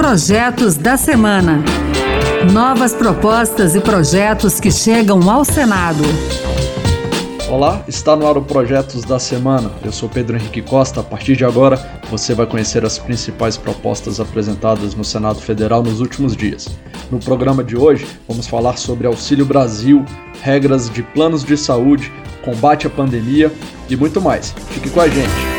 Projetos da Semana. Novas propostas e projetos que chegam ao Senado. Olá, está no ar o Projetos da Semana. Eu sou Pedro Henrique Costa. A partir de agora, você vai conhecer as principais propostas apresentadas no Senado Federal nos últimos dias. No programa de hoje, vamos falar sobre Auxílio Brasil, regras de planos de saúde, combate à pandemia e muito mais. Fique com a gente.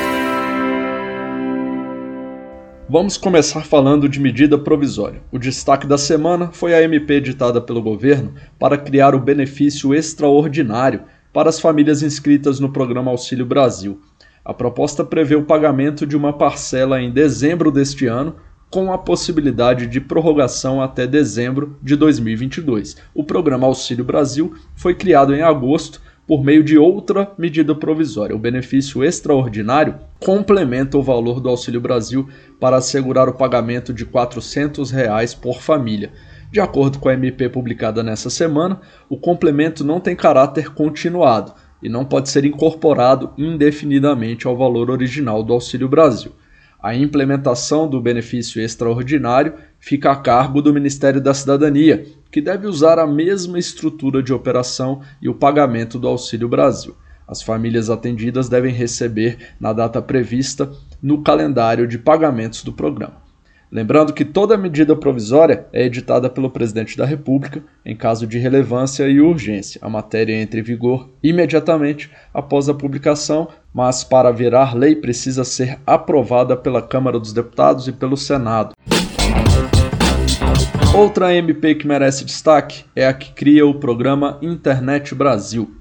Vamos começar falando de medida provisória. O destaque da semana foi a MP editada pelo governo para criar o benefício extraordinário para as famílias inscritas no programa Auxílio Brasil. A proposta prevê o pagamento de uma parcela em dezembro deste ano, com a possibilidade de prorrogação até dezembro de 2022. O programa Auxílio Brasil foi criado em agosto por meio de outra medida provisória. O benefício extraordinário complementa o valor do Auxílio Brasil para assegurar o pagamento de 400 reais por família. De acordo com a MP publicada nessa semana, o complemento não tem caráter continuado e não pode ser incorporado indefinidamente ao valor original do Auxílio Brasil. A implementação do benefício extraordinário fica a cargo do Ministério da Cidadania, que deve usar a mesma estrutura de operação e o pagamento do Auxílio Brasil. As famílias atendidas devem receber na data prevista no calendário de pagamentos do programa. Lembrando que toda medida provisória é editada pelo presidente da República em caso de relevância e urgência. A matéria entra em vigor imediatamente após a publicação, mas para virar lei precisa ser aprovada pela Câmara dos Deputados e pelo Senado. Outra MP que merece destaque é a que cria o programa Internet Brasil.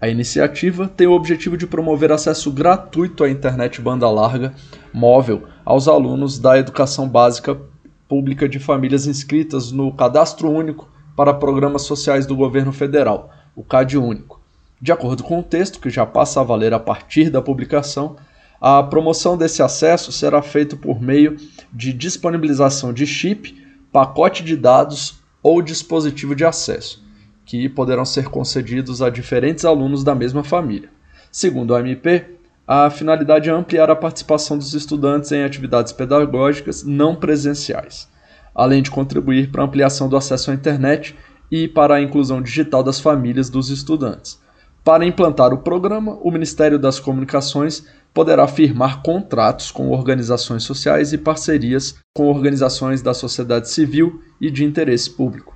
A iniciativa tem o objetivo de promover acesso gratuito à internet banda larga móvel aos alunos da educação básica pública de famílias inscritas no Cadastro Único para Programas Sociais do Governo Federal, o CAD Único. De acordo com o texto, que já passa a valer a partir da publicação, a promoção desse acesso será feita por meio de disponibilização de chip pacote de dados ou dispositivo de acesso, que poderão ser concedidos a diferentes alunos da mesma família. Segundo a MP, a finalidade é ampliar a participação dos estudantes em atividades pedagógicas não presenciais, além de contribuir para a ampliação do acesso à internet e para a inclusão digital das famílias dos estudantes. Para implantar o programa, o Ministério das Comunicações poderá firmar contratos com organizações sociais e parcerias com organizações da sociedade civil e de interesse público.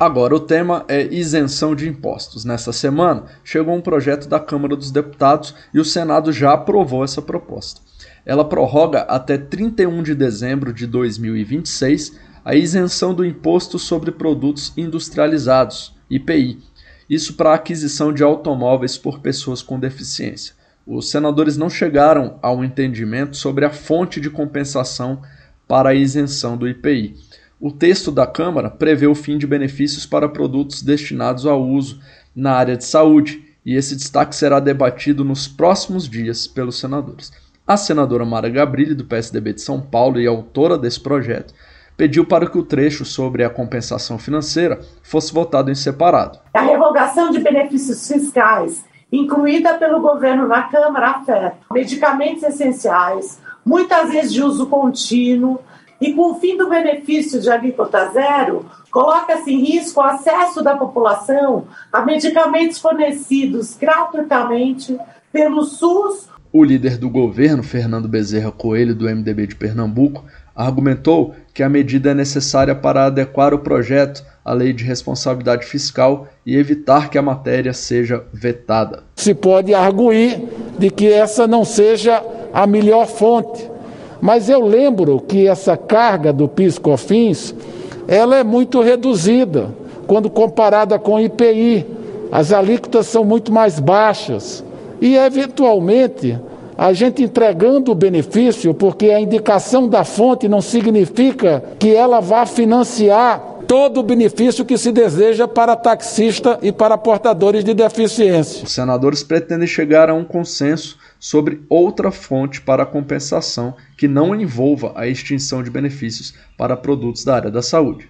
Agora, o tema é isenção de impostos. Nessa semana, chegou um projeto da Câmara dos Deputados e o Senado já aprovou essa proposta. Ela prorroga até 31 de dezembro de 2026 a isenção do Imposto sobre Produtos Industrializados, IPI, isso para a aquisição de automóveis por pessoas com deficiência. Os senadores não chegaram a um entendimento sobre a fonte de compensação para a isenção do IPI. O texto da Câmara prevê o fim de benefícios para produtos destinados ao uso na área de saúde, e esse destaque será debatido nos próximos dias pelos senadores. A senadora Mara Gabrilli, do PSDB de São Paulo e autora desse projeto, pediu para que o trecho sobre a compensação financeira fosse votado em separado. A revogação de benefícios fiscais, incluída pelo governo na Câmara, afeta medicamentos essenciais, muitas vezes de uso contínuo, e com o fim do benefício de alíquota zero, coloca-se em risco o acesso da população a medicamentos fornecidos gratuitamente pelo SUS. O líder do governo, Fernando Bezerra Coelho, do MDB de Pernambuco, argumentou que a medida é necessária para adequar o projeto à lei de responsabilidade fiscal e evitar que a matéria seja vetada. Se pode arguir de que essa não seja a melhor fonte, mas eu lembro que essa carga do PIS/COFINS ela é muito reduzida quando comparada com o IPI. As alíquotas são muito mais baixas e eventualmente a gente entregando o benefício, porque a indicação da fonte não significa que ela vá financiar todo o benefício que se deseja para taxista e para portadores de deficiência. Os senadores pretendem chegar a um consenso sobre outra fonte para compensação que não envolva a extinção de benefícios para produtos da área da saúde.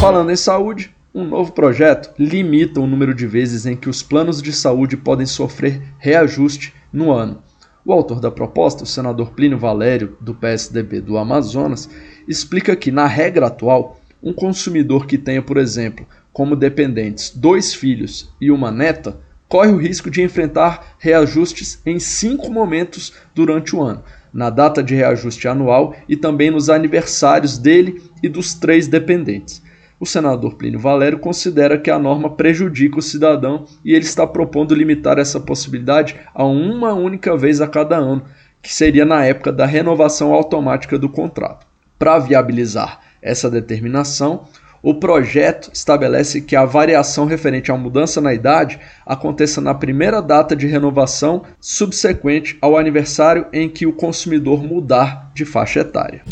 Falando em saúde, um novo projeto limita o número de vezes em que os planos de saúde podem sofrer reajuste no ano. O autor da proposta, o senador Plínio Valério, do PSDB do Amazonas, explica que, na regra atual, um consumidor que tenha, por exemplo, como dependentes dois filhos e uma neta, corre o risco de enfrentar reajustes em cinco momentos durante o ano, na data de reajuste anual e também nos aniversários dele e dos três dependentes. O senador Plínio Valério considera que a norma prejudica o cidadão e ele está propondo limitar essa possibilidade a uma única vez a cada ano, que seria na época da renovação automática do contrato. Para viabilizar essa determinação, o projeto estabelece que a variação referente à mudança na idade aconteça na primeira data de renovação subsequente ao aniversário em que o consumidor mudar de faixa etária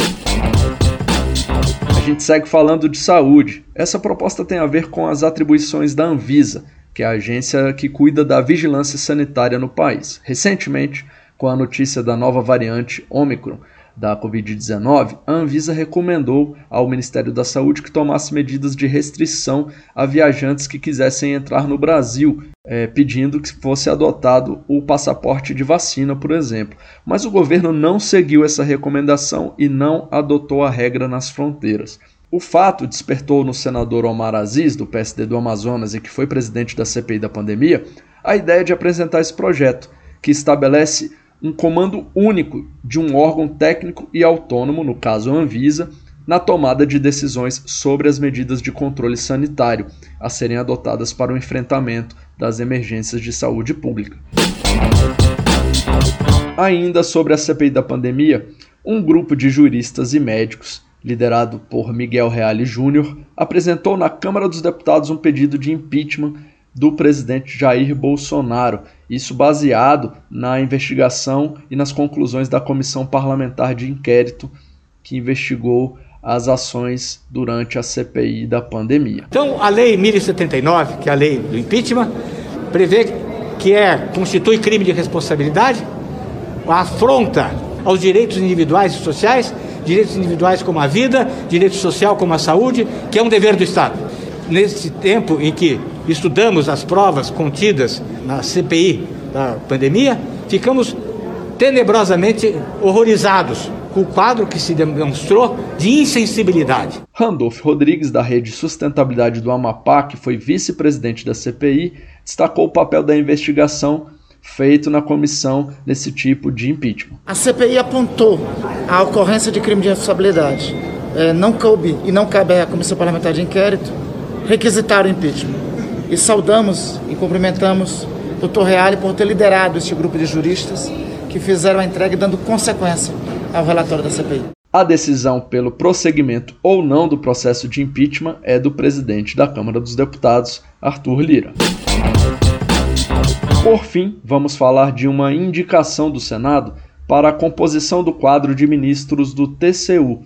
gente segue falando de saúde. Essa proposta tem a ver com as atribuições da Anvisa, que é a agência que cuida da vigilância sanitária no país. Recentemente, com a notícia da nova variante Omicron, da Covid-19, a Anvisa recomendou ao Ministério da Saúde que tomasse medidas de restrição a viajantes que quisessem entrar no Brasil, é, pedindo que fosse adotado o passaporte de vacina, por exemplo. Mas o governo não seguiu essa recomendação e não adotou a regra nas fronteiras. O fato despertou no senador Omar Aziz, do PSD do Amazonas e que foi presidente da CPI da pandemia, a ideia de apresentar esse projeto, que estabelece um comando único de um órgão técnico e autônomo, no caso a Anvisa, na tomada de decisões sobre as medidas de controle sanitário a serem adotadas para o enfrentamento das emergências de saúde pública. Ainda sobre a CPI da pandemia, um grupo de juristas e médicos, liderado por Miguel Reale Júnior, apresentou na Câmara dos Deputados um pedido de impeachment do presidente Jair Bolsonaro, isso baseado na investigação e nas conclusões da comissão parlamentar de inquérito que investigou as ações durante a CPI da pandemia. Então, a lei 1079, que é a lei do impeachment, prevê que é constitui crime de responsabilidade, a afronta aos direitos individuais e sociais, direitos individuais como a vida, direito social como a saúde, que é um dever do Estado. Nesse tempo em que estudamos as provas contidas na CPI da pandemia, ficamos tenebrosamente horrorizados com o quadro que se demonstrou de insensibilidade. Randolph Rodrigues, da Rede Sustentabilidade do Amapá, que foi vice-presidente da CPI, destacou o papel da investigação feito na comissão desse tipo de impeachment. A CPI apontou a ocorrência de crime de responsabilidade. É, não coube e não cabe à Comissão Parlamentar de Inquérito requisitar o impeachment e saudamos e cumprimentamos o doutor Reale por ter liderado este grupo de juristas que fizeram a entrega dando consequência ao relatório da CPI. A decisão pelo prosseguimento ou não do processo de impeachment é do presidente da Câmara dos Deputados, Arthur Lira. Por fim, vamos falar de uma indicação do Senado para a composição do quadro de ministros do TCU,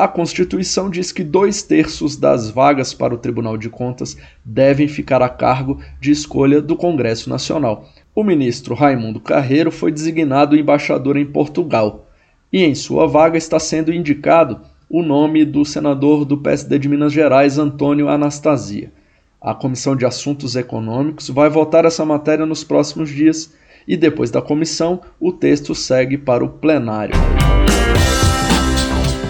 a Constituição diz que dois terços das vagas para o Tribunal de Contas devem ficar a cargo de escolha do Congresso Nacional. O ministro Raimundo Carreiro foi designado embaixador em Portugal e, em sua vaga, está sendo indicado o nome do senador do PSD de Minas Gerais, Antônio Anastasia. A Comissão de Assuntos Econômicos vai votar essa matéria nos próximos dias e, depois da comissão, o texto segue para o plenário.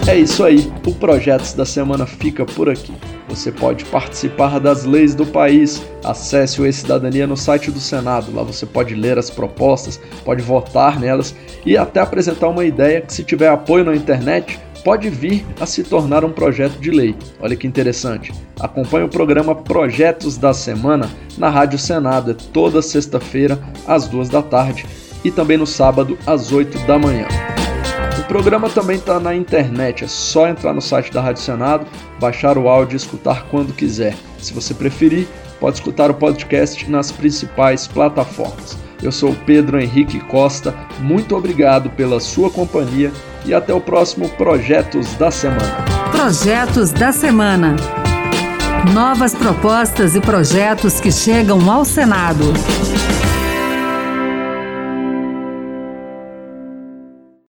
É isso aí, o Projetos da Semana fica por aqui. Você pode participar das leis do país. Acesse o E-Cidadania no site do Senado. Lá você pode ler as propostas, pode votar nelas e até apresentar uma ideia que, se tiver apoio na internet, pode vir a se tornar um projeto de lei. Olha que interessante. Acompanhe o programa Projetos da Semana na Rádio Senado, é toda sexta-feira, às duas da tarde, e também no sábado, às oito da manhã. O programa também está na internet, é só entrar no site da Rádio Senado, baixar o áudio e escutar quando quiser. Se você preferir, pode escutar o podcast nas principais plataformas. Eu sou Pedro Henrique Costa, muito obrigado pela sua companhia e até o próximo Projetos da Semana. Projetos da Semana. Novas propostas e projetos que chegam ao Senado.